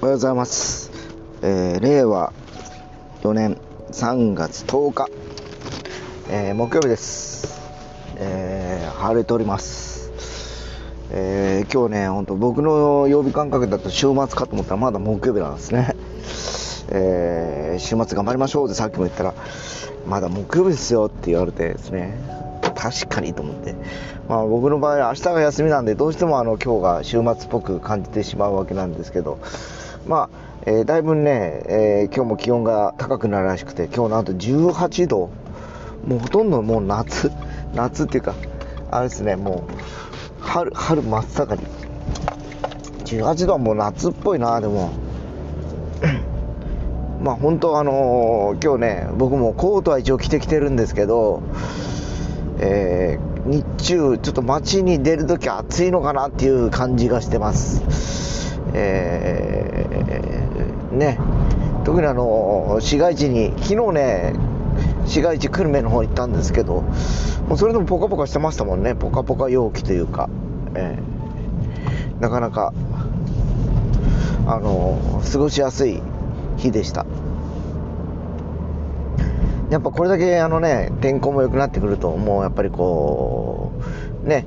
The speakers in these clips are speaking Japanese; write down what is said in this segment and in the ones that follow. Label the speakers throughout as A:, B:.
A: おはようございます。えー令和4年3月10日、えー木曜日です。えー晴れております。えー今日ね、本当僕の曜日感覚だと週末かと思ったらまだ木曜日なんですね。えー週末頑張りましょうってさっきも言ったら、まだ木曜日ですよって言われてですね、確かにと思って、まあ、僕の場合、明日が休みなんで、どうしてもあの今日が週末っぽく感じてしまうわけなんですけど、まあえーだいぶね、えー今日も気温が高くなるらしくて、今日なんと18度、もうほとんどもう夏、夏っていうか、あれですね、もう春、春真っ盛り。18度はもう夏っぽいな、でも。まあ本当あのー今日ね僕もコートは一応着てきてるんですけど、えー日中ちょっと街に出るとき暑いのかなっていう感じがしてますえーね。特にあの市街地に昨日ね市街地久留米の方行ったんですけどもうそれでもポカポカしてましたもんね。ポカポカ陽気というか、えーなかなかあの過ごしやすい日でした。やっぱこれだけあのね天候も良くなってくるともうやっぱりこうね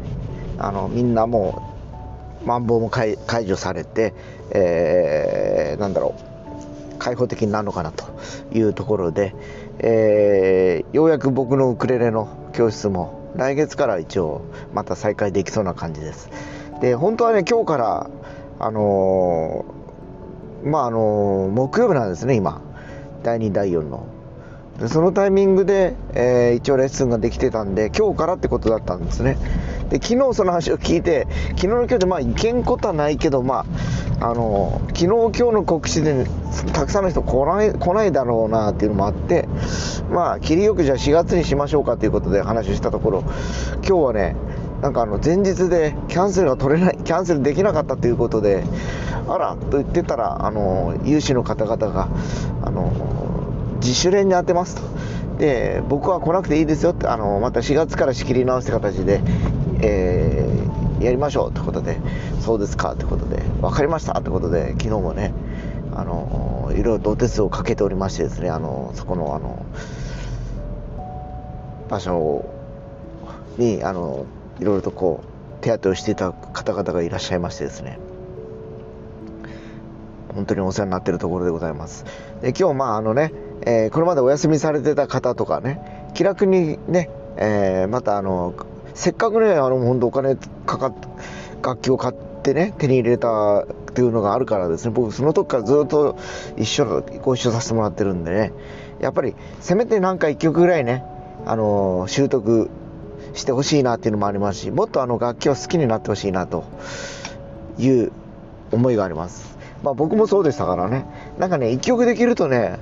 A: あのみんなもマンボウも解除されて、えーなんだろう開放的になるのかなというところで、えーようやく僕のウクレレの教室も来月から一応また再開できそうな感じです。で本当はね今日からあのーまああの木曜日なんですね今。第2第4の。そのタイミングで、えー一応レッスンができてたんで今日からってことだったんですね。で昨日その話を聞いて昨日の今日でまあいけんことはないけどまああの昨日今日の告知でたくさんの人来ない来ないだろうなっていうのもあってまあ切りよくじゃあ4月にしましょうかということで話をしたところ今日はねなんかあの前日でキャンセルが取れないキャンセルできなかったということであらと言ってたらあの有志の方々があの自主練に当てますと。で僕は来なくていいですよってあのまた4月から仕切り直して形で、えーやりましょうってことでそうですかってことで分かりましたってことで昨日もねあのいろいろとお手数をかけておりましてですねあのそこのあの場所にあのいろいろとこう手当てをしていた方々がいらっしゃいましてですね。本当にお世話になってるところでございます。で今日まああのね、えーこれまでお休みされてた方とかね気楽にね、えーまたあのせっかくねあの本当お金かかっ楽器を買ってね手に入れたっていうのがあるからですね僕その時からずっと一緒ご一緒させてもらってるんでねやっぱりせめてなんか1曲ぐらいねあの習得してほしいなっていうのもありますしもっとあの楽器を好きになってほしいなという思いがあります。まあ僕もそうでしたからねなんかね1曲できるとね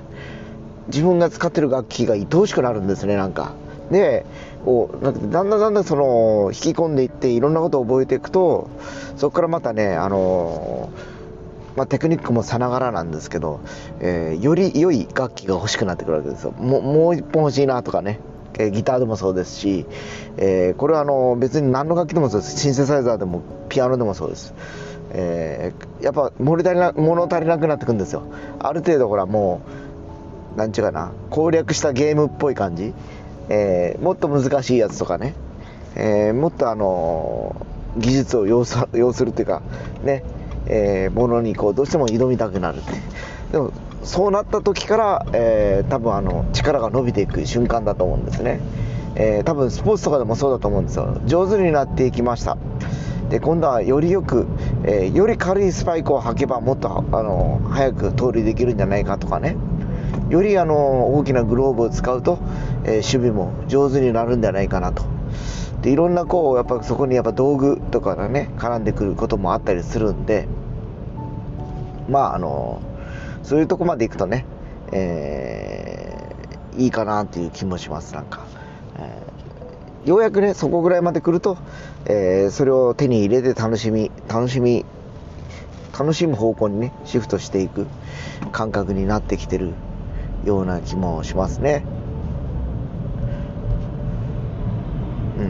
A: 自分が使ってる楽器が愛おしくなるんですねなんか。でこうなだんだんだんだんその引き込んでいっていろんなことを覚えていくとそこからまたねあのまあ、テクニックもさながらなんですけど、えーより良い楽器が欲しくなってくるわけですよ。もうもう一本欲しいなとかねえギターでもそうですし、えーこれはあの別に何の楽器でもそうです。シンセサイザーでもピアノでもそうです、えーやっぱ物足りな物足りなくなってくるんですよ。ある程度ほらもうなんちゅうかな攻略したゲームっぽい感じ、えーもっと難しいやつとかね、えーもっとあのー技術を要す 要するっていうかね、えものにこうどうしても挑みたくなるって。でもそうなった時から、え多分あの力が伸びていく瞬間だと思うんですね、え多分スポーツとかでもそうだと思うんですよ。上手になっていきました。で今度はよりよく、えより軽いスパイクを履けばもっとあの早く盗塁できるんじゃないかとかね。よりあの大きなグローブを使うと、え守備も上手になるんじゃないかなと。でいろんなこうやっぱそこにやっぱ道具とかがね絡んでくることもあったりするんでまああのそういうとこまで行くとね、えーいいかなっていう気もしますなんか、えーようやくねそこぐらいまで来ると、えーそれを手に入れて楽しみ楽しみ楽しむ方向にねシフトしていく感覚になってきてるような気もしますね。う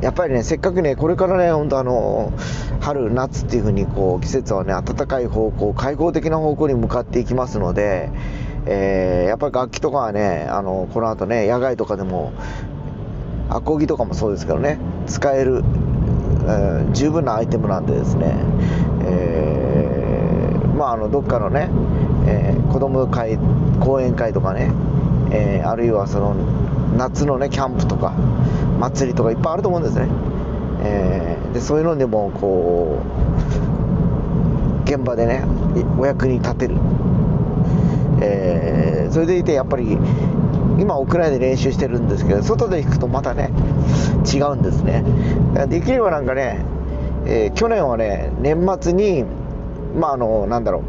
A: ん。やっぱりねせっかくねこれからね本当あの春夏っていう風にこう季節はね暖かい方向開放的な方向に向かっていきますので、えー、やっぱり楽器とかはねあのこの後ね野外とかでもアコギとかもそうですけどね使える、えー、十分なアイテムなんでですね、えー、あのどっかのね、えー、子供会講演会とかね、えー、あるいはその夏のねキャンプとか祭りとかいっぱいあると思うんですね、えー、でそういうのでもこう現場でねお役に立てる、えー、それでいてやっぱり今屋内で練習してるんですけど外で弾くとまたね違うんですね。できればなんかね、え、去年はね年末にまああのなんだろう。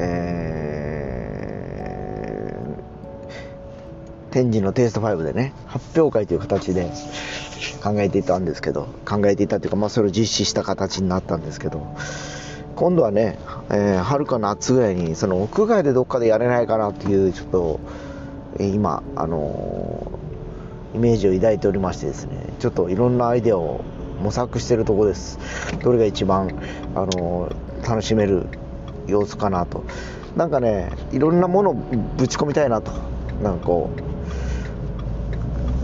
A: えー、天神のテイスト5でね発表会という形で考えていたんですけど考えていたというか、まあ、それを実施した形になったんですけど今度はね、えー、春か夏ぐらいにその屋外でどっかでやれないかなっていうちょっと、今あのー、イメージを抱いておりましてですねちょっといろんなアイデアを模索してるとこです。どれが一番、あの楽しめる様子かなと。なんかねいろんなものをぶち込みたいなとなんかこ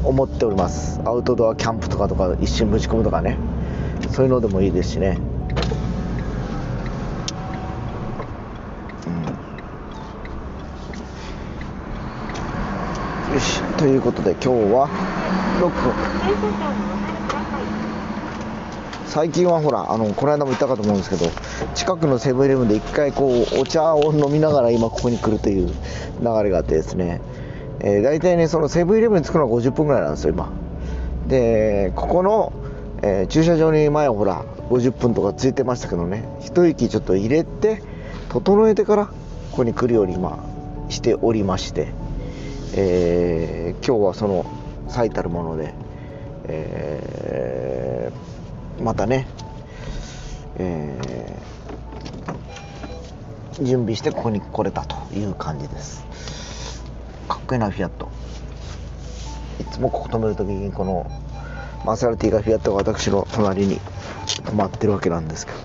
A: う思っております。アウトドアキャンプとかとか一瞬ぶち込むとかね。そういうのでもいいですしね。よし。ということで今日は6分。最近はほらあのこの間も言ったかと思うんですけど近くのセブンイレブンで一回こうお茶を飲みながら今ここに来るという流れがあってですね、えー、大体ねそのセブンイレブンに着くのは50分ぐらいなんですよ今。でここの、えー、駐車場に前ほら50分とかついてましたけどね。一息ちょっと入れて整えてからここに来るように今しておりまして。えー、今日はその最たるもので、えー、またね、えー、準備してここに来れたという感じです。かっこいいなフィアット。いつもここ止めるときにこのマセラティがフィアットが私の隣に止まってるわけなんですけど。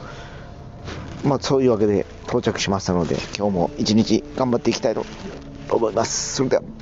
A: まあそういうわけで到着しましたので今日も一日頑張っていきたいと思います。それでは。